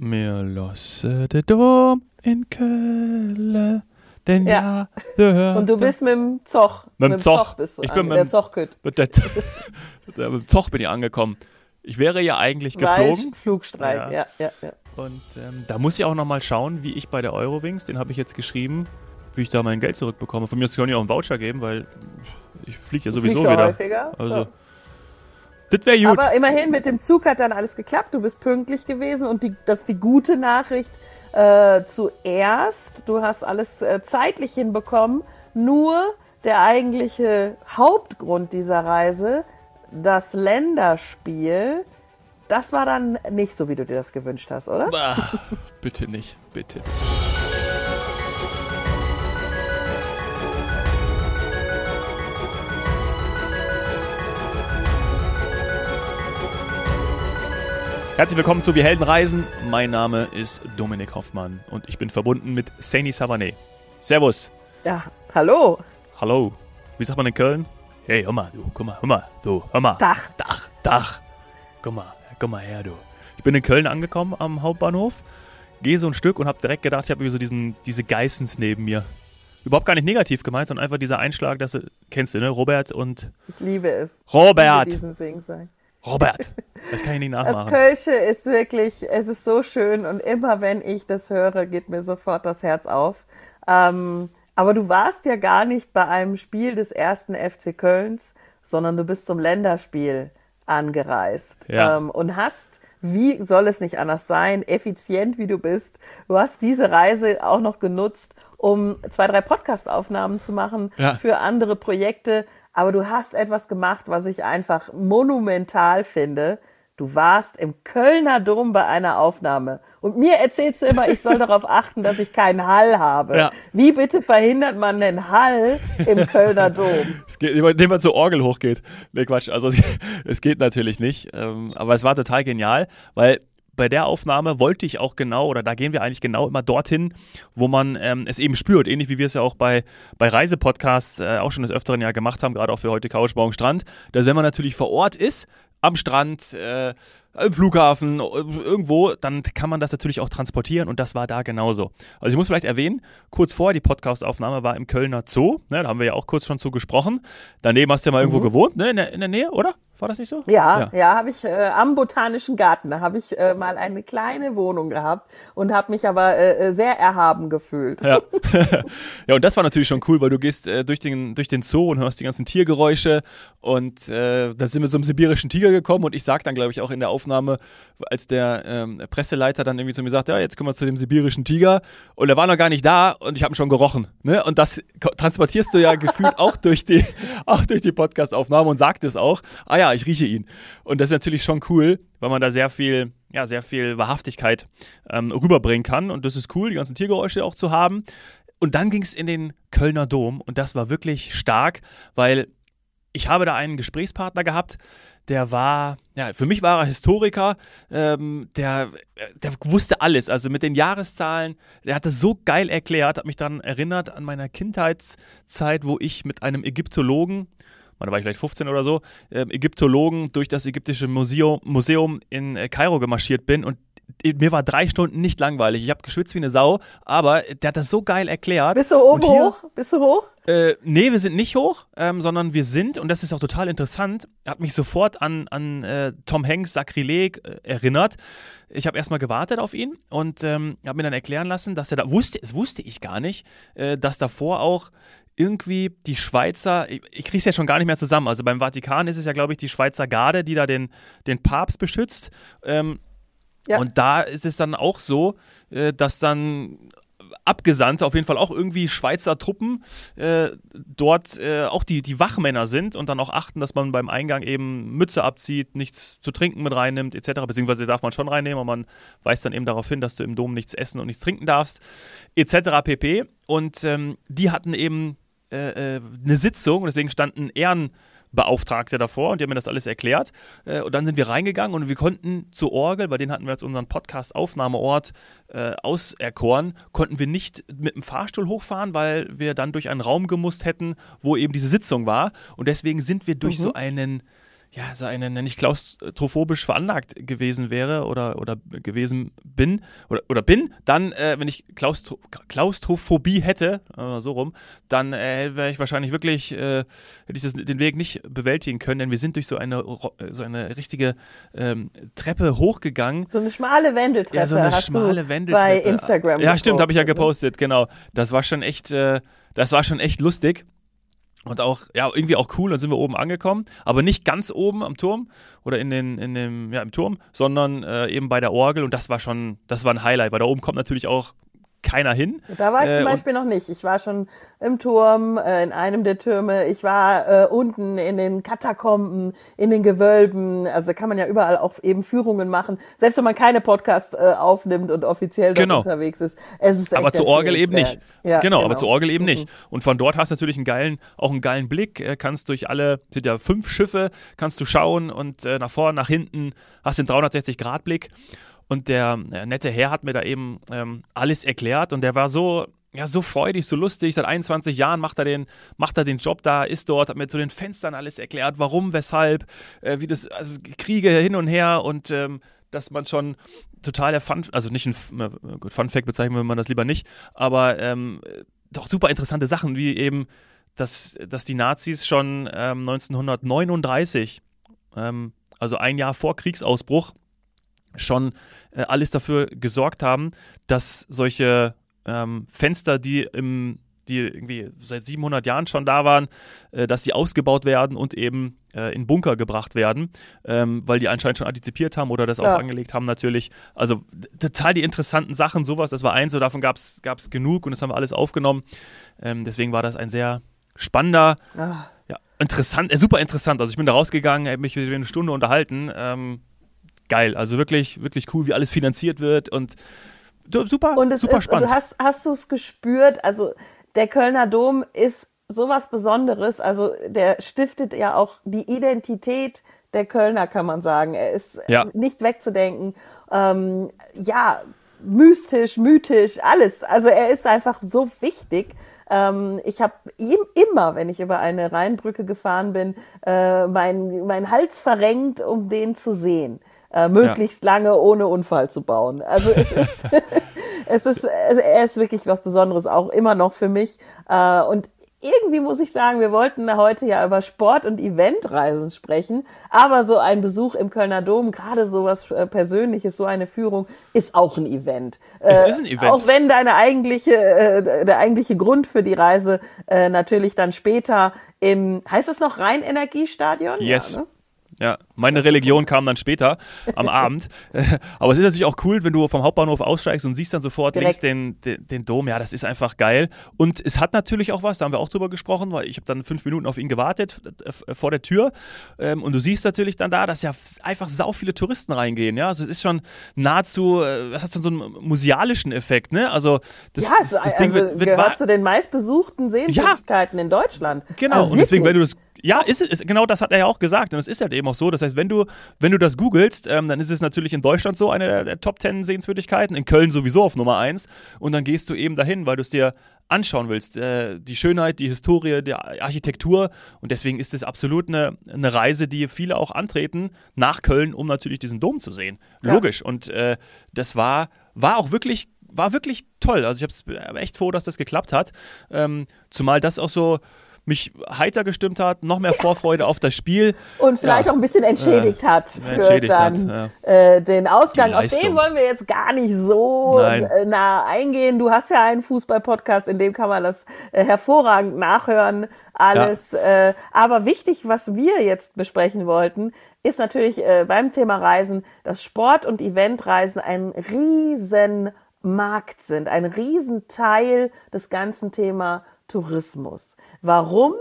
mir losse der Dom in Köln. Denn Ja. ja, Und du bist mit dem Zoch. Mit dem Zoch. bist du Ich bin mit der dem- Zochkütt. mit, der, mit dem Zoch bin ich angekommen. Ich wäre ja eigentlich geflogen. Flugstreik, Ja. ja, ja, ja. Und ähm, da muss ich auch nochmal schauen, wie ich bei der Eurowings, den habe ich jetzt geschrieben, wie ich da mein Geld zurückbekomme. Von mir aus kann ich auch einen Voucher geben, weil ich fliege ja sowieso wieder. häufiger? Also, Ja. Das wäre gut. Aber immerhin mit dem Zug hat dann alles geklappt. Du bist pünktlich gewesen und die, das ist die gute Nachricht. Äh, zuerst, du hast alles äh, zeitlich hinbekommen. Nur der eigentliche Hauptgrund dieser Reise, das Länderspiel, das war dann nicht so, wie du dir das gewünscht hast, oder? Ach, bitte nicht, bitte. Herzlich willkommen zu Wir Helden reisen. Mein Name ist Dominik Hoffmann und ich bin verbunden mit Saini Savané. Servus. Ja, hallo. Hallo. Wie sagt man in Köln? Hey, hör mal, du, guck mal, hör mal, du, hör mal. Dach. Dach, Dach. Guck mal, guck mal her, du. Ich bin in Köln angekommen am Hauptbahnhof, gehe so ein Stück und habe direkt gedacht, ich habe so diesen, diese Geissens neben mir. Überhaupt gar nicht negativ gemeint, sondern einfach dieser Einschlag, dass du, kennst du, ne? Robert und Ich liebe es. Robert. Ich liebe diesen. Robert. Das kann ich nicht Das nachmachen. Kölsche ist wirklich, es ist so schön und immer wenn ich das höre, geht mir sofort das Herz auf. Ähm, aber du warst ja gar nicht bei einem Spiel des ersten FC Kölns, sondern du bist zum Länderspiel angereist Ja. ähm, und hast, wie soll es nicht anders sein, effizient wie du bist, du hast diese Reise auch noch genutzt, um zwei, drei Podcast-Aufnahmen zu machen Ja. für andere Projekte. Aber du hast etwas gemacht, was ich einfach monumental finde. Du warst im Kölner Dom bei einer Aufnahme. Und mir erzählst du immer, ich soll darauf achten, dass ich keinen Hall habe. Ja. Wie bitte verhindert man den Hall im Kölner Dom? Es geht, indem man zur Orgel hochgeht. Ne, Quatsch. Also es, es geht natürlich nicht. Ähm, aber es war total genial, weil bei der Aufnahme wollte ich auch genau, oder da gehen wir eigentlich genau immer dorthin, wo man ähm, es eben spürt. Ähnlich wie wir es ja auch bei, bei Reisepodcasts äh, auch schon des Öfteren ja gemacht haben, gerade auch für heute Couch, morgen Strand. Dass wenn man natürlich vor Ort ist, am Strand, äh, im Flughafen, äh, irgendwo, dann kann man das natürlich auch transportieren und das war da genauso. Also ich muss vielleicht erwähnen, kurz vorher die Podcast-Aufnahme war im Kölner Zoo, ne, da haben wir ja auch kurz schon zu gesprochen. Daneben hast du ja mal irgendwo gewohnt, ne, in der, in der Nähe, oder? War das nicht so? Ja, ja, habe ich äh, am Botanischen Garten. Da habe ich äh, mal eine kleine Wohnung gehabt und habe mich aber äh, äh, sehr erhaben gefühlt. Ja. ja, und das war natürlich schon cool, weil du gehst äh, durch, den, durch den Zoo und hörst die ganzen Tiergeräusche und dann sind wir zum sibirischen Tiger gekommen und ich sag dann, glaube ich, auch in der Aufnahme, als der ähm, Presseleiter dann irgendwie zu mir sagt, ja, jetzt kommen wir zu dem sibirischen Tiger und er war noch gar nicht da und ich habe ihn schon gerochen. Ne? Und das transportierst du ja gefühlt auch durch die, auch die Podcast-Aufnahme und sagt es auch, ah ja, ich rieche ihn. Und das ist natürlich schon cool, weil man da sehr viel, ja, sehr viel Wahrhaftigkeit ähm, rüberbringen kann und das ist cool, die ganzen Tiergeräusche auch zu haben. Und dann ging es in den Kölner Dom und das war wirklich stark, weil ich habe da einen Gesprächspartner gehabt, der war, ja, für mich war er Historiker, ähm, der, der wusste alles, also mit den Jahreszahlen, der hat das so geil erklärt, hat mich daran erinnert an meiner Kindheitszeit, wo ich mit einem Ägyptologen, da war ich vielleicht 15 oder so, ähm, Ägyptologen durch das ägyptische Museum, Museum in äh, Kairo gemarschiert bin und mir war drei Stunden nicht langweilig. Ich habe geschwitzt wie eine Sau, aber der hat das so geil erklärt. Bist du oben hier- hoch? Bist du hoch? äh, nee, wir sind nicht hoch, ähm, sondern wir sind, und das ist auch total interessant, hat mich sofort an, an äh, Tom Hanks Sakrileg äh, erinnert. Ich habe erstmal gewartet auf ihn und ähm, habe mir dann erklären lassen, dass er da wusste, es wusste ich gar nicht, äh, dass davor auch irgendwie die Schweizer, ich, ich kriege es ja schon gar nicht mehr zusammen. Also beim Vatikan ist es ja, glaube ich, die Schweizer Garde, die da den, den Papst beschützt. Ähm, Ja. Und da ist es dann auch so, äh, dass dann Abgesandte, auf jeden Fall auch irgendwie Schweizer Truppen, äh, dort äh, auch die, die Wachmänner sind und dann auch achten, dass man beim Eingang eben Mütze abzieht, nichts zu trinken mit reinnimmt, etc. Beziehungsweise darf man schon reinnehmen, aber man weist dann eben darauf hin, dass du im Dom nichts essen und nichts trinken darfst, etc. pp. Und ähm, die hatten eben äh, äh, eine Sitzung und deswegen standen Ehren. Beauftragte davor und die haben mir das alles erklärt. Äh, und dann sind wir reingegangen und wir konnten zur Orgel, bei denen hatten wir als unseren Podcast-Aufnahmeort äh, auserkoren, konnten wir nicht mit dem Fahrstuhl hochfahren, weil wir dann durch einen Raum gemusst hätten, wo eben diese Sitzung war. Und deswegen sind wir durch so einen ja, so eine, nicht klaustrophobisch veranlagt gewesen wäre oder, oder gewesen bin oder, oder bin, dann, äh, wenn ich Klaustro Klaustrophobie hätte, äh, so rum, dann äh, wäre ich wahrscheinlich wirklich, äh, hätte ich das, den Weg nicht bewältigen können, denn wir sind durch so eine, so eine richtige ähm, Treppe hochgegangen. So eine schmale Wendeltreppe. Ja, so eine schmale Wendeltreppe. Bei Instagram. Ja, stimmt, habe ich ja ne? gepostet, genau. Das war schon echt, äh, das war schon echt lustig. Und auch, ja, irgendwie auch cool, dann sind wir oben angekommen, aber nicht ganz oben am Turm oder in den, in dem, ja, im Turm, sondern äh, eben bei der Orgel. Und das war schon, das war ein Highlight, weil da oben kommt natürlich auch keiner hin. Da war ich zum äh, Beispiel noch nicht. Ich war schon im Turm, äh, in einem der Türme. Ich war äh, unten in den Katakomben, in den Gewölben. Also da kann man ja überall auch eben Führungen machen. Selbst wenn man keine Podcast äh, aufnimmt und offiziell dort genau. unterwegs ist. Es ist aber zur Orgel eben nicht. Ja, genau, genau, aber zur Orgel eben mhm. nicht. Und von dort hast du natürlich einen geilen, auch einen geilen Blick. Äh, kannst durch alle, sind ja fünf Schiffe, kannst du schauen und nach vorne, nach hinten hast den 360-Grad-Blick. Und der äh, nette Herr hat mir da eben ähm, alles erklärt. Und der war so, ja, so freudig, so lustig. Seit 21 Jahren macht er den, macht er den Job da, ist dort, hat mir zu den Fenstern alles erklärt, warum, weshalb, äh, wie das, also Kriege hin und her. Und ähm, dass man schon total der Fun, also nicht ein gut, Fun Fact bezeichnen wir man das lieber nicht, aber ähm, doch super interessante Sachen, wie eben, dass, dass die Nazis schon ähm, 1939, ähm, also ein Jahr vor Kriegsausbruch, schon äh, alles dafür gesorgt haben, dass solche ähm, Fenster, die im die irgendwie seit 700 Jahren schon da waren, äh, dass sie ausgebaut werden und eben äh, in Bunker gebracht werden, ähm, weil die anscheinend schon antizipiert haben oder das ja. auch angelegt haben natürlich. Also total die interessanten Sachen, sowas, das war eins, so davon gab es genug und das haben wir alles aufgenommen. Ähm, deswegen war das ein sehr spannender, ah. ja, interessant, äh, super interessant. Also ich bin da rausgegangen, habe mich eine Stunde unterhalten. Ähm, geil. Also wirklich, wirklich cool, wie alles finanziert wird und super, und super ist, spannend. Hast, hast du es gespürt? Also der Kölner Dom ist sowas Besonderes. Also der stiftet ja auch die Identität der Kölner, kann man sagen. Er ist ja. nicht wegzudenken. Ähm, ja, mystisch, mythisch, alles. Also er ist einfach so wichtig. Ähm, ich habe ihm immer, wenn ich über eine Rheinbrücke gefahren bin, äh, mein, mein Hals verrenkt, um den zu sehen äh, möglichst ja. lange ohne Unfall zu bauen. Also es ist, es ist, er ist wirklich was Besonderes, auch immer noch für mich. Äh, und irgendwie muss ich sagen, wir wollten heute ja über Sport- und Eventreisen sprechen, aber so ein Besuch im Kölner Dom, gerade so was äh, Persönliches, so eine Führung, ist auch ein Event. Es ist ein äh, Event. Auch wenn deine eigentliche, äh, der eigentliche Grund für die Reise äh, natürlich dann später im, heißt es noch Rheinenergiestadion? Yes. Ja, ne? Ja, meine Religion kam dann später am Abend. Aber es ist natürlich auch cool, wenn du vom Hauptbahnhof aussteigst und siehst dann sofort Direkt. links den, den, den, Dom. Ja, das ist einfach geil. Und es hat natürlich auch was, da haben wir auch drüber gesprochen, weil ich habe dann fünf Minuten auf ihn gewartet äh, vor der Tür. Ähm, und du siehst natürlich dann da, dass ja einfach sau viele Touristen reingehen. Ja, also es ist schon nahezu, äh, was hat so einen musealischen Effekt, ne? Also das, ja, das, das also Ding wird, wird gehört zu den meistbesuchten Sehenswürdigkeiten ja. in Deutschland. Genau. Also und deswegen, wenn du das ja, ist, ist, genau das hat er ja auch gesagt. Und es ist halt eben auch so. Das heißt, wenn du, wenn du das googelst, ähm, dann ist es natürlich in Deutschland so eine der, der Top 10 Sehenswürdigkeiten, in Köln sowieso auf Nummer 1. Und dann gehst du eben dahin, weil du es dir anschauen willst. Äh, die Schönheit, die Historie, die Architektur. Und deswegen ist es absolut eine, eine Reise, die viele auch antreten nach Köln, um natürlich diesen Dom zu sehen. Logisch. Ja. Und äh, das war, war auch wirklich war wirklich toll. Also ich habe echt froh, dass das geklappt hat. Ähm, zumal das auch so mich heiter gestimmt hat, noch mehr Vorfreude auf das Spiel. Und vielleicht ja. auch ein bisschen entschädigt äh, hat für entschädigt dann hat, ja. äh, den Ausgang. Auf den wollen wir jetzt gar nicht so Nein. Äh, nah eingehen. Du hast ja einen Fußball-Podcast, in dem kann man das äh, hervorragend nachhören. Alles. Ja. Äh, aber wichtig, was wir jetzt besprechen wollten, ist natürlich äh, beim Thema Reisen, dass Sport- und Eventreisen ein riesen Markt sind, ein Riesenteil des ganzen Thema Tourismus. Warum?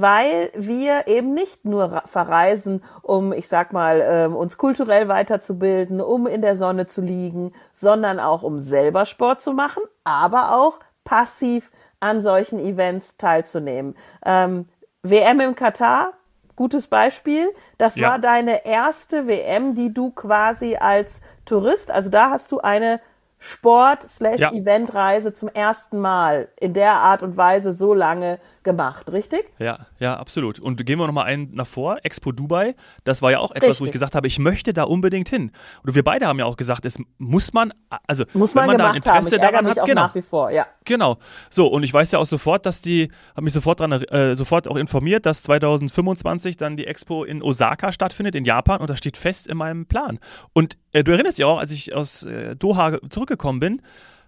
weil wir eben nicht nur verreisen, um, ich sag mal, ähm, uns kulturell weiterzubilden, um in der Sonne zu liegen, sondern auch um selber Sport zu machen, aber auch passiv an solchen Events teilzunehmen. Ähm, WM im Katar, gutes Beispiel. Das ja. war deine erste WM, die du quasi als Tourist, also da hast du eine Sport-Eventreise ja. zum ersten Mal in der Art und Weise so lange gemacht, richtig? Ja, ja, absolut. Und gehen wir nochmal einen nach vor, Expo Dubai. Das war ja auch etwas, richtig. wo ich gesagt habe, ich möchte da unbedingt hin. Und wir beide haben ja auch gesagt, es muss man, also muss man wenn man da ein Interesse daran hat, genau. nach wie vor, ja. Genau. So, und ich weiß ja auch sofort, dass die, habe mich sofort dran, äh, sofort auch informiert, dass 2025 dann die Expo in Osaka stattfindet, in Japan, und das steht fest in meinem Plan. Und äh, du erinnerst dich auch, als ich aus äh, Doha zurückgekommen bin,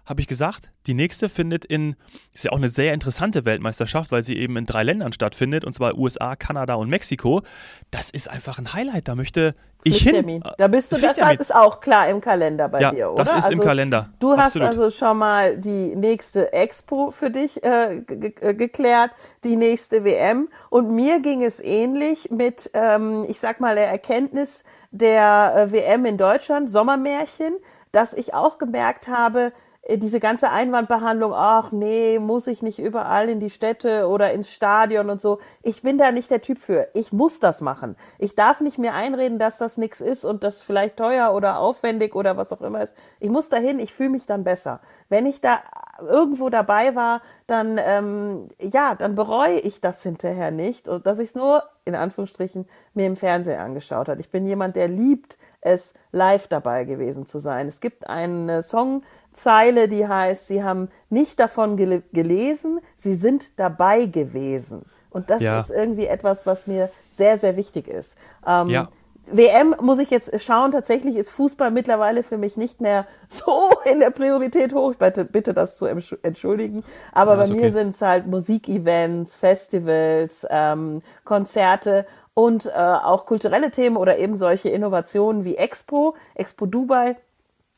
habe ich gesagt, die nächste findet in, ist ja auch eine sehr interessante Weltmeisterschaft, weil sie eben in drei Ländern stattfindet, und zwar USA, Kanada und Mexiko. Das ist einfach ein Highlight, da möchte ich hin. Da bist du, das ist auch klar im Kalender bei ja, dir, oder? das ist also, im Kalender. Du hast Absolut. also schon mal die nächste Expo für dich äh, geklärt, die nächste WM. Und mir ging es ähnlich mit, ähm, ich sag mal, der Erkenntnis der äh, WM in Deutschland, Sommermärchen, dass ich auch gemerkt habe, äh, diese ganze Einwandbehandlung, ach nee, muss ich nicht überall in die Städte oder ins Stadion und so. Ich bin da nicht der Typ für. Ich muss das machen. Ich darf nicht mir einreden, dass das nichts ist und das vielleicht teuer oder aufwendig oder was auch immer ist. Ich muss dahin, ich fühle mich dann besser. Wenn ich da irgendwo dabei war, dann ähm, ja, dann bereue ich das hinterher nicht und dass ich es nur in Anführungsstrichen mir im Fernsehen angeschaut hat. Ich bin jemand, der liebt es, live dabei gewesen zu sein. Es gibt einen Song Zeile, die heißt, sie haben nicht davon gel gelesen, sie sind dabei gewesen. Und das ja. ist irgendwie etwas, was mir sehr, sehr wichtig ist. Ähm, ja. WM muss ich jetzt schauen. Tatsächlich ist Fußball mittlerweile für mich nicht mehr so in der Priorität hoch. Ich bitte, bitte das zu entschuldigen. Aber ja, bei mir okay. sind es halt Musikevents, Festivals, ähm, Konzerte und äh, auch kulturelle Themen oder eben solche Innovationen wie Expo, Expo Dubai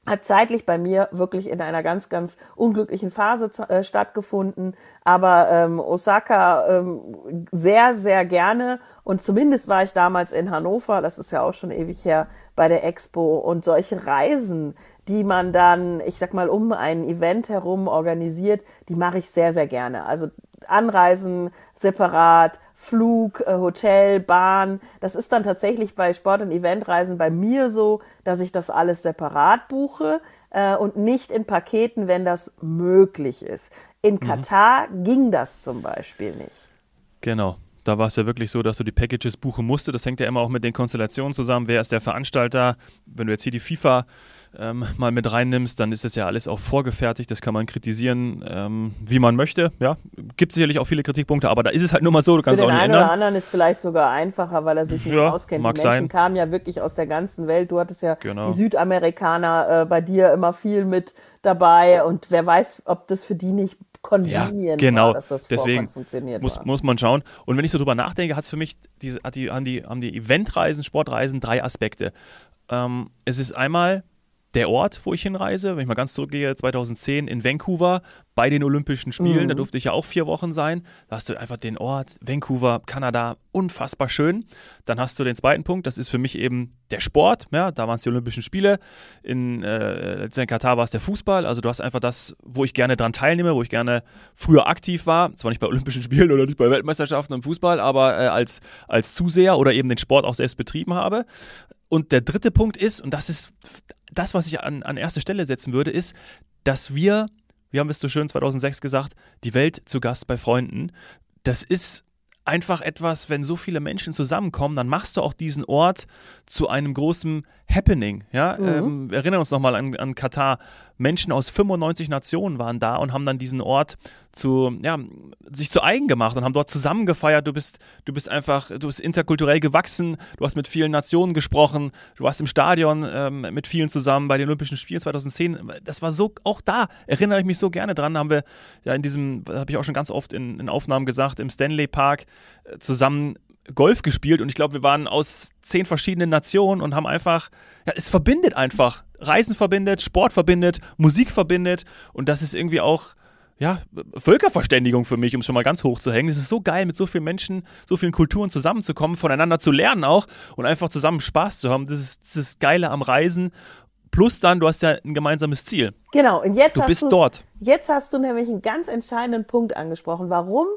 hat zeitlich bei mir wirklich in einer ganz, ganz unglücklichen Phase äh, stattgefunden. Aber ähm, Osaka ähm, sehr, sehr gerne. Und zumindest war ich damals in Hannover, das ist ja auch schon ewig her, bei der Expo. Und solche Reisen, die man dann, ich sag mal, um ein Event herum organisiert, die mache ich sehr, sehr gerne. Also Anreisen separat, Flug, äh, Hotel, Bahn. Das ist dann tatsächlich bei Sport- und Eventreisen bei mir so, dass ich das alles separat buche äh, und nicht in Paketen, wenn das möglich ist. In mhm. Katar ging das zum Beispiel nicht. Genau. Da war es ja wirklich so, dass du die Packages buchen musst. Das hängt ja immer auch mit den Konstellationen zusammen. Wer ist der Veranstalter? Wenn du jetzt hier die FIFA ähm, mal mit reinnimmst, dann ist das ja alles auch vorgefertigt. Das kann man kritisieren, ähm, wie man möchte. Ja, gibt sicherlich auch viele Kritikpunkte, aber da ist es halt nur mal so, du kannst Für auch nicht ändern. Für anderen ist vielleicht sogar einfacher, weil er sich nicht ja, auskennt. Die Menschen sein. kamen ja wirklich aus der ganzen Welt. Du hattest ja genau. die Südamerikaner äh, bei dir immer viel mit dabei und wer weiß, ob das für die nicht convenient ja, genau. war, dass das Deswegen funktioniert muss, muss man schauen. Und wenn ich so drüber nachdenke, hat es für mich, diese, hat die, haben, die, haben die Eventreisen, Sportreisen drei Aspekte. Ähm, es ist einmal der Ort, wo ich hinreise, wenn ich mal ganz zurückgehe, 2010 in Vancouver bei den Olympischen Spielen, mhm. da durfte ich ja auch vier Wochen sein. Da hast du einfach den Ort, Vancouver, Kanada, unfassbar schön. Dann hast du den zweiten Punkt, das ist für mich eben der Sport, ja, da waren es die Olympischen Spiele. In, äh, in Katar war es der Fußball, also du hast einfach das, wo ich gerne dran teilnehme, wo ich gerne früher aktiv war, zwar nicht bei Olympischen Spielen oder nicht bei Weltmeisterschaften im Fußball, aber äh, als, als Zuseher oder eben den Sport auch selbst betrieben habe. Und der dritte Punkt ist, und das ist das, was ich an, an erste Stelle setzen würde, ist, dass wir, wir haben es so schön 2006 gesagt, die Welt zu Gast bei Freunden. Das ist einfach etwas, wenn so viele Menschen zusammenkommen, dann machst du auch diesen Ort zu einem großen Happening. Ja? Mhm. Ähm, wir erinnern uns nochmal an, an Katar. Menschen aus 95 Nationen waren da und haben dann diesen Ort zu, ja, sich zu eigen gemacht und haben dort zusammen gefeiert. Du bist, du bist einfach, du bist interkulturell gewachsen, du hast mit vielen Nationen gesprochen, du warst im Stadion ähm, mit vielen zusammen bei den Olympischen Spielen 2010. Das war so, auch da erinnere ich mich so gerne dran, haben wir ja in diesem, habe ich auch schon ganz oft in, in Aufnahmen gesagt, im Stanley Park äh, zusammen Golf gespielt und ich glaube, wir waren aus zehn verschiedenen Nationen und haben einfach, ja, es verbindet einfach. Reisen verbindet, Sport verbindet, Musik verbindet und das ist irgendwie auch, ja, Völkerverständigung für mich, um es schon mal ganz hoch zu hängen. Es ist so geil, mit so vielen Menschen, so vielen Kulturen zusammenzukommen, voneinander zu lernen auch und einfach zusammen Spaß zu haben. Das ist das ist Geile am Reisen. Plus dann, du hast ja ein gemeinsames Ziel. Genau, und jetzt du bist dort. Jetzt hast du nämlich einen ganz entscheidenden Punkt angesprochen, warum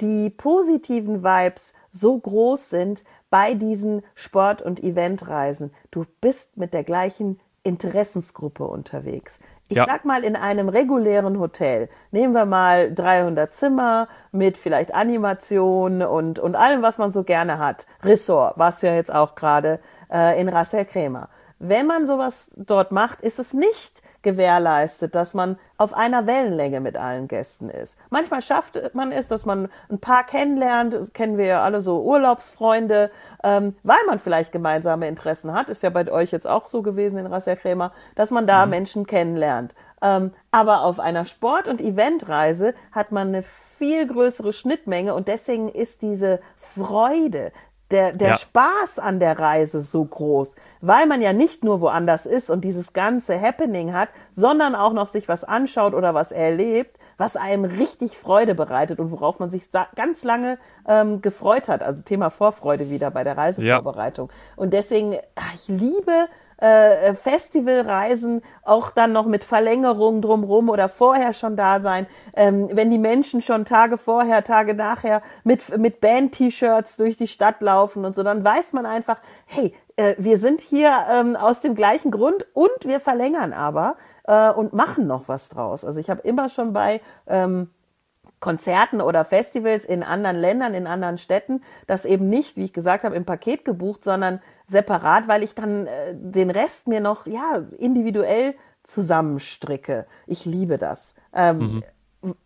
die positiven Vibes so groß sind bei diesen Sport- und Eventreisen. Du bist mit der gleichen Interessensgruppe unterwegs. Ich Ja. sag mal, in einem regulären Hotel, nehmen wir mal 300 Zimmer mit vielleicht Animation und, und allem, was man so gerne hat. Ressort, was ja jetzt auch gerade äh, in Ras El Crema. Wenn man sowas dort macht, ist es nicht gewährleistet, dass man auf einer Wellenlänge mit allen Gästen ist. Manchmal schafft man es, dass man ein paar kennenlernt, das kennen wir ja alle so Urlaubsfreunde, ähm, weil man vielleicht gemeinsame Interessen hat, ist ja bei euch jetzt auch so gewesen in Ras El Crema, dass man da Menschen kennenlernt. Ähm, aber auf einer Sport- und Eventreise hat man eine viel größere Schnittmenge und deswegen ist diese Freude, der, der Ja. Spaß an der Reise so groß, weil man ja nicht nur woanders ist und dieses ganze Happening hat, sondern auch noch sich was anschaut oder was erlebt, was einem richtig Freude bereitet und worauf man sich ganz lange ähm, gefreut hat. Also Thema Vorfreude wieder bei der Reisevorbereitung. Und deswegen, ah, ich liebe äh, Festivalreisen auch dann noch mit Verlängerung drumrum oder vorher schon da sein, ähm, wenn die Menschen schon Tage vorher, Tage nachher mit, mit Band-T-Shirts durch die Stadt laufen und so, dann weiß man einfach, hey, äh, wir sind hier ähm, aus dem gleichen Grund und wir verlängern aber äh, und machen noch was draus. Also ich habe immer schon bei ähm, Konzerten oder Festivals in anderen Ländern, in anderen Städten, das eben nicht, wie ich gesagt habe, im Paket gebucht, sondern separat, weil ich dann äh, den Rest mir noch ja individuell zusammenstricke. Ich liebe das. Ähm,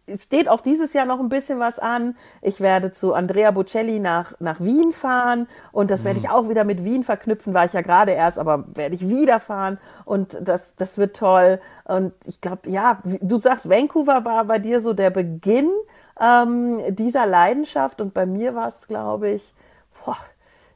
es steht auch dieses Jahr noch ein bisschen was an. Ich werde zu Andrea Bocelli nach, nach Wien fahren und das werde ich auch wieder mit Wien verknüpfen, war ich ja gerade erst, aber werde ich wieder fahren und das, das wird toll. Und ich glaube, ja, du sagst, Vancouver war bei dir so der Beginn ähm, dieser Leidenschaft und bei mir war es, glaube ich, boah,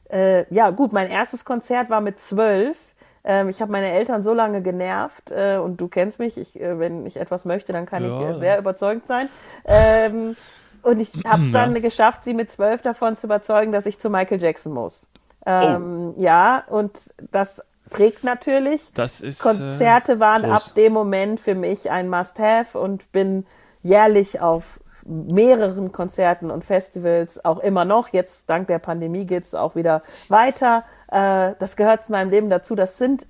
äh, ja gut, mein erstes Konzert war mit zwölf. Ähm, ich habe meine Eltern so lange genervt äh, und du kennst mich, ich, äh, wenn ich etwas möchte, dann kann Ja. ich äh, sehr überzeugt sein. Ähm, und ich habe es dann Ja. geschafft, sie mit zwölf davon zu überzeugen, dass ich zu Michael Jackson muss. Ähm, Ja, und das prägt natürlich. Das ist. Konzerte waren groß. ab dem Moment für mich ein Must-Have und bin jährlich auf mehreren Konzerten und Festivals auch immer noch. Jetzt dank der Pandemie geht's auch wieder weiter. Äh, das gehört zu meinem Leben dazu. Das sind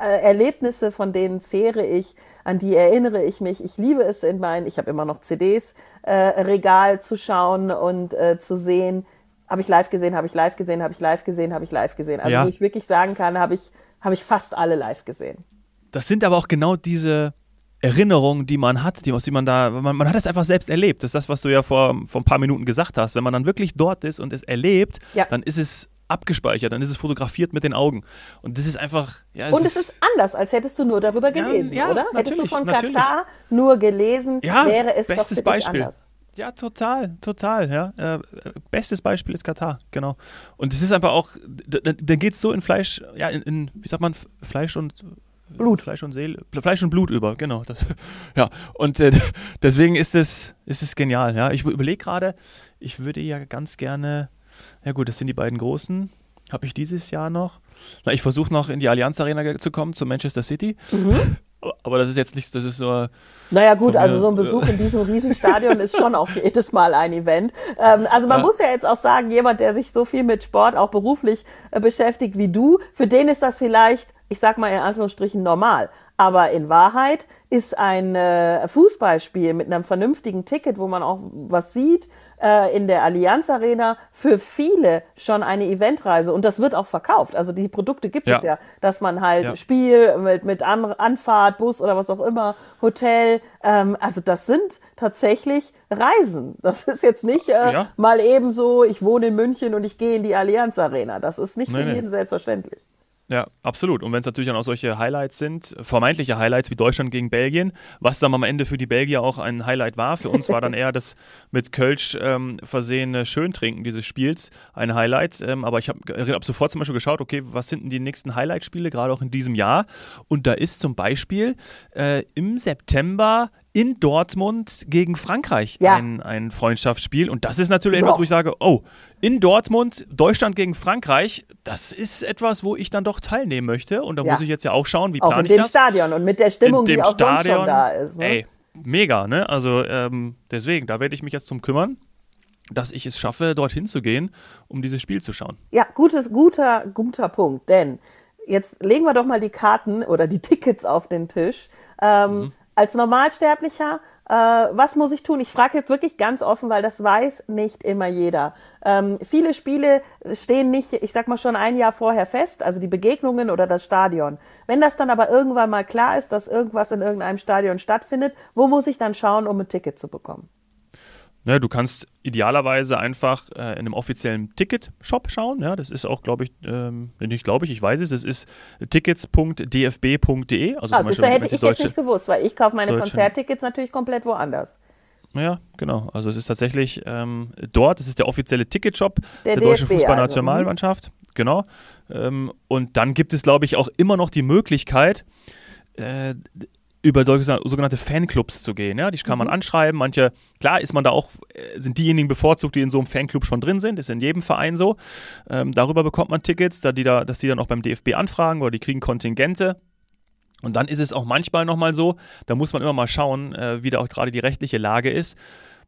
äh, Erlebnisse, von denen zehre ich, an die erinnere ich mich. Ich liebe es in meinen, ich habe immer noch CDs, äh, Regal zu schauen und äh, zu sehen, habe ich live gesehen, habe ich live gesehen, habe ich live gesehen, habe ich live gesehen. Also Ja. wo ich wirklich sagen kann, habe ich, habe ich fast alle live gesehen. Das sind aber auch genau diese Erinnerungen, die man hat, die, aus die man da, man, man hat es einfach selbst erlebt. Das ist das, was du ja vor, vor ein paar Minuten gesagt hast. Wenn man dann wirklich dort ist und es erlebt, Ja. dann ist es abgespeichert, dann ist es fotografiert mit den Augen. Und das ist einfach, ja, Und es ist anders, als hättest du nur darüber Ja, gelesen, ja, oder? Hättest du von natürlich. Katar nur gelesen, ja, wäre es bestes doch Beispiel. anders. Ja, total, total, ja. Äh, bestes Beispiel ist Katar, genau. Und es ist einfach auch, dann geht es so in Fleisch, ja, in, in, wie sagt man, Fleisch und Blut. Fleisch und Seele, Fleisch und Blut über, genau. Das, ja, und äh, deswegen ist es, ist es genial, ja. Ich überlege gerade, ich würde ja ganz gerne, ja gut, das sind die beiden großen, habe ich dieses Jahr noch. Na, ich versuche noch in die Allianz Arena zu kommen, zu Manchester City. Mhm. Aber, das ist jetzt nicht, das ist nur, Naja gut, also so ein Besuch in diesem Riesenstadion ist schon auch jedes Mal ein Event. Ähm, also man Ja. muss ja jetzt auch sagen, jemand, der sich so viel mit Sport auch beruflich äh, beschäftigt wie du, für den ist das vielleicht, ich sag mal in Anführungsstrichen, normal. Aber in Wahrheit ist ein äh, Fußballspiel mit einem vernünftigen Ticket, wo man auch was sieht, äh, in der Allianz Arena für viele schon eine Eventreise und das wird auch verkauft. Also die Produkte gibt Ja. es ja, dass man halt Ja. Spiel mit, mit An Anfahrt, Bus oder was auch immer, Hotel. Ähm, also das sind tatsächlich Reisen. Das ist jetzt nicht äh, Ja. mal eben so, ich wohne in München und ich gehe in die Allianz Arena. Das ist nicht Nee, für nee. jeden selbstverständlich. Ja, absolut. Und wenn es natürlich dann auch solche Highlights sind, vermeintliche Highlights wie Deutschland gegen Belgien, was dann am Ende für die Belgier auch ein Highlight war, für uns war dann eher das mit Kölsch ähm, versehene Schöntrinken dieses Spiels ein Highlight. Ähm, aber ich habe hab sofort zum Beispiel geschaut, okay, was sind denn die nächsten Highlight-Spiele, gerade auch in diesem Jahr? Und da ist zum Beispiel äh, im September in Dortmund gegen Frankreich Ja. ein, ein Freundschaftsspiel. Und das ist natürlich So. etwas, wo ich sage, oh, in Dortmund, Deutschland gegen Frankreich, das ist etwas, wo ich dann doch teilnehmen möchte. Und da Ja. muss ich jetzt ja auch schauen, wie Auch plane in ich dem das. Stadion und mit der Stimmung, in dem die auch sonst Stadion, schon da ist. Ne? ey, mega, ne? Also ähm, deswegen, da werde ich mich jetzt drum kümmern, dass ich es schaffe, dorthin zu gehen, um dieses Spiel zu schauen. Ja, gutes, guter, guter Punkt. Denn jetzt legen wir doch mal die Karten oder die Tickets auf den Tisch. Ähm, mhm. Als Normalsterblicher äh, was muss ich tun? Ich frage jetzt wirklich ganz offen, weil das weiß nicht immer jeder. Ähm, viele Spiele stehen nicht, ich sag mal schon ein Jahr vorher fest, also die Begegnungen oder das Stadion. Wenn das dann aber irgendwann mal klar ist, dass irgendwas in irgendeinem Stadion stattfindet, wo muss ich dann schauen, um ein Ticket zu bekommen? Ne, du kannst idealerweise einfach äh, in einem offiziellen Ticket-Shop schauen. Ja, das ist auch, glaube ich, ähm, nicht glaube ich, ich weiß es, es ist tickets.dfb.de. Also ah, das hätte ich jetzt nicht gewusst, weil ich kaufe meine Deutsche. Konzerttickets natürlich komplett woanders. Ja, genau. Also es ist tatsächlich ähm, dort, es ist der offizielle Ticketshop der, der deutschen Fußballnationalmannschaft. Also. Genau. Ähm, und dann gibt es, glaube ich, auch immer noch die Möglichkeit, äh, über sogenannte Fanclubs zu gehen. Ja? Die kann man mhm. anschreiben. Manche, klar ist man da auch, äh, sind diejenigen bevorzugt, die in so einem Fanclub schon drin sind. Ist in jedem Verein so. Ähm, darüber bekommt man Tickets, da die da, dass die dann auch beim DFB anfragen oder die kriegen Kontingente. Und dann ist es auch manchmal nochmal so, da muss man immer mal schauen, äh, wie da auch gerade die rechtliche Lage ist.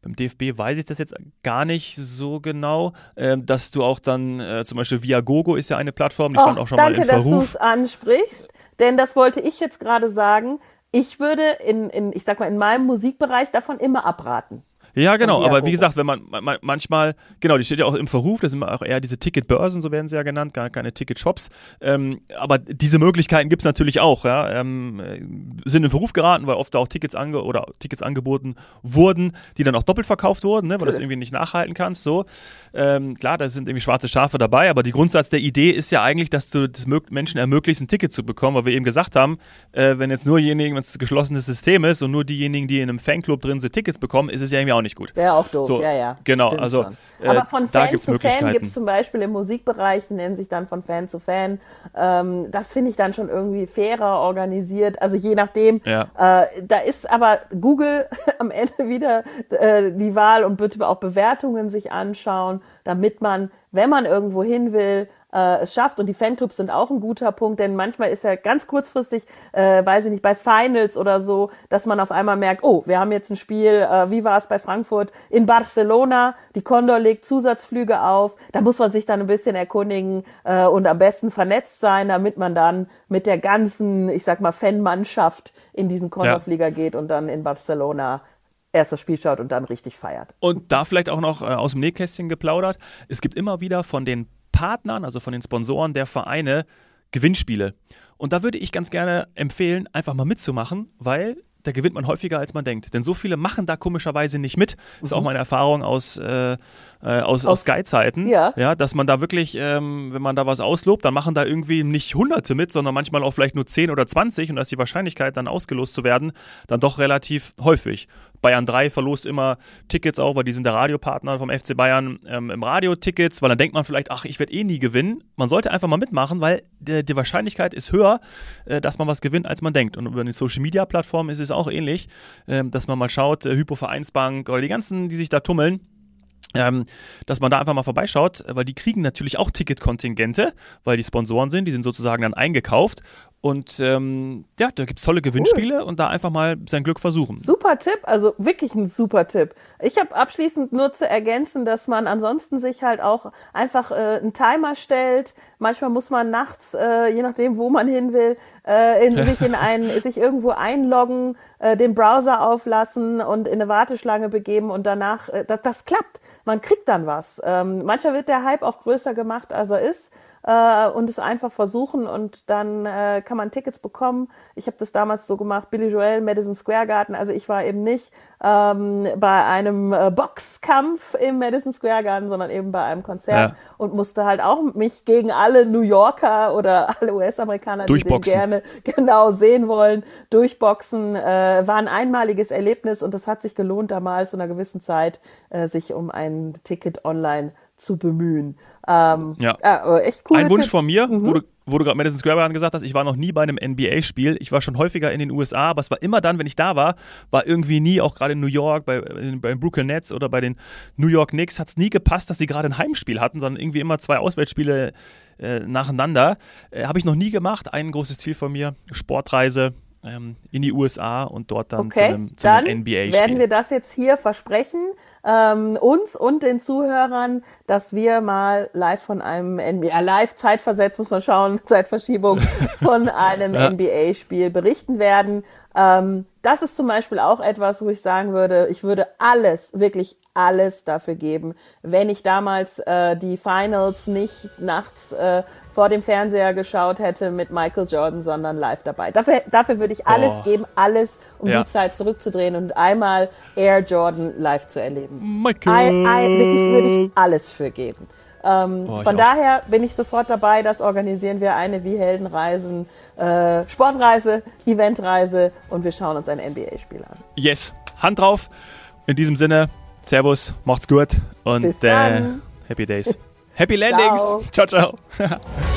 Beim DFB weiß ich das jetzt gar nicht so genau, äh, dass du auch dann, äh, zum Beispiel Viagogo ist ja eine Plattform, die oh, stand auch schon danke, mal in Verruf. Danke, dass du es ansprichst, denn das wollte ich jetzt gerade sagen ich würde in, in, ich sag mal, in meinem Musikbereich davon immer abraten. Ja, genau, aber wie gesagt, wenn man, man, manchmal, genau, die steht ja auch im Verruf, das sind auch eher diese Ticketbörsen, so werden sie ja genannt, gar keine Ticketshops. Ähm, aber diese Möglichkeiten gibt es natürlich auch, ja. Ähm, sind in Verruf geraten, weil oft auch Tickets ange oder Tickets angeboten wurden, die dann auch doppelt verkauft wurden, ne, weil du das irgendwie nicht nachhalten kannst. So. Ähm, klar, da sind irgendwie schwarze Schafe dabei, aber die Grundsatz der Idee ist ja eigentlich, dass du das Menschen ermöglicht, ein Ticket zu bekommen, weil wir eben gesagt haben, äh, wenn jetzt nur diejenigen, wenn es ein geschlossenes System ist und nur diejenigen, die in einem Fanclub drin sind, Tickets bekommen, ist es ja irgendwie auch nicht gut. Wäre auch doof, so, ja, ja. Genau, also. Äh, Aber von Fan zu Fan gibt es zum Beispiel im Musikbereich, die nennen sich dann von Fan zu Fan. Ähm, das finde ich dann schon irgendwie fairer organisiert. Also je nachdem. Ja. Äh, da ist aber Google am Ende wieder äh, die Wahl und bitte auch Bewertungen sich anschauen, damit man, wenn man irgendwo hin will, äh, es schafft. Und die Fanclubs sind auch ein guter Punkt, denn manchmal ist ja ganz kurzfristig, äh, weiß ich nicht, bei Finals oder so, dass man auf einmal merkt, oh, wir haben jetzt ein Spiel, äh, wie war es bei Frankfurt, in Barcelona, die Condor legt Zusatzflüge auf, da muss man sich dann ein bisschen erkundigen äh, und am besten vernetzt sein, damit man dann mit der ganzen, ich sag mal, Fanmannschaft in diesen Condor-Flieger ja. geht und dann in Barcelona erst das Spiel schaut und dann richtig feiert. Und da vielleicht auch noch äh, aus dem Nähkästchen geplaudert. Es gibt immer wieder von den Partnern, also von den Sponsoren der Vereine, Gewinnspiele. Und da würde ich ganz gerne empfehlen, einfach mal mitzumachen, weil da gewinnt man häufiger, als man denkt. Denn so viele machen da komischerweise nicht mit. Das ist auch mhm. meine Erfahrung aus, äh, äh, aus, aus, aus Sky-Zeiten. Ja. ja. Dass man da wirklich, ähm, wenn man da was auslobt, dann machen da irgendwie nicht Hunderte mit, sondern manchmal auch vielleicht nur 10 oder 20 und da ist die Wahrscheinlichkeit, dann ausgelost zu werden, dann doch relativ häufig. Bayern 3 verlost immer Tickets auch, weil die sind der Radiopartner vom FC Bayern ähm, im Radio-Tickets, weil dann denkt man vielleicht, ach, ich werde eh nie gewinnen. Man sollte einfach mal mitmachen, weil die, die Wahrscheinlichkeit ist höher, äh, dass man was gewinnt, als man denkt. Und über die Social-Media-Plattform ist es auch ähnlich, äh, dass man mal schaut, äh, Hypo-Vereinsbank oder die ganzen, die sich da tummeln, ähm, dass man da einfach mal vorbeischaut, weil die kriegen natürlich auch Ticketkontingente, weil die Sponsoren sind, die sind sozusagen dann eingekauft und ähm, ja, da gibt es tolle Gewinnspiele cool. und da einfach mal sein Glück versuchen. Super Tipp, also wirklich ein super Tipp. Ich habe abschließend nur zu ergänzen, dass man ansonsten sich halt auch einfach äh, einen Timer stellt. Manchmal muss man nachts, äh, je nachdem, wo man hin will, äh, in, sich in ein, sich irgendwo einloggen, äh, den Browser auflassen und in eine Warteschlange begeben und danach, äh, das, das klappt. Man kriegt dann was. Ähm, manchmal wird der Hype auch größer gemacht, als er ist äh, und es einfach versuchen und dann äh, kann man Tickets bekommen. Ich habe das damals so gemacht, Billy Joel, Madison Square Garden. Also ich war eben nicht ähm, bei einem äh, Boxkampf im Madison Square Garden, sondern eben bei einem Konzert ja. und musste halt auch mich gegen alle New Yorker oder alle US-Amerikaner, die den gerne genau sehen wollen, durchboxen. Äh, war ein einmaliges Erlebnis und das hat sich gelohnt, damals zu einer gewissen Zeit äh, sich um ein Ticket online zu bemühen. Ähm, ja. Äh, echt cool. Ein Wunsch Tipps. von mir, mhm. wo du, wo du gerade Madison Square Garden gesagt hast, ich war noch nie bei einem NBA-Spiel. Ich war schon häufiger in den USA, aber es war immer dann, wenn ich da war, war irgendwie nie, auch gerade in New York, bei, bei den Brooklyn Nets oder bei den New York Knicks, hat es nie gepasst, dass sie gerade ein Heimspiel hatten, sondern irgendwie immer zwei Auswärtsspiele äh, nacheinander. Äh, Habe ich noch nie gemacht. Ein großes Ziel von mir, Sportreise ähm, in die USA und dort dann okay, zu einem, zu einem NBA-Spiel. werden wir das jetzt hier versprechen. Ähm, uns und den Zuhörern, dass wir mal live von einem NBA, live zeitversetzt, muss man schauen, Zeitverschiebung, von einem. NBA-Spiel berichten werden. Ähm, das ist zum Beispiel auch etwas, wo ich sagen würde, ich würde alles, wirklich alles dafür geben, wenn ich damals äh, die Finals nicht nachts äh, vor dem Fernseher geschaut hätte mit Michael Jordan, sondern live dabei. Dafür, dafür würde ich alles oh. geben, alles, um ja. die Zeit zurückzudrehen und einmal Air Jordan live zu erleben. Michael. I, I, wirklich würde ich alles für geben. Ähm, oh, von daher bin ich sofort dabei, das organisieren wir eine wie Heldenreisen, äh, Sportreise, Eventreise und wir schauen uns ein NBA-Spiel an. Yes, Hand drauf. In diesem Sinne, Servus, macht's gut und äh, Happy Days. Happy Landings. ciao, ciao. ciao.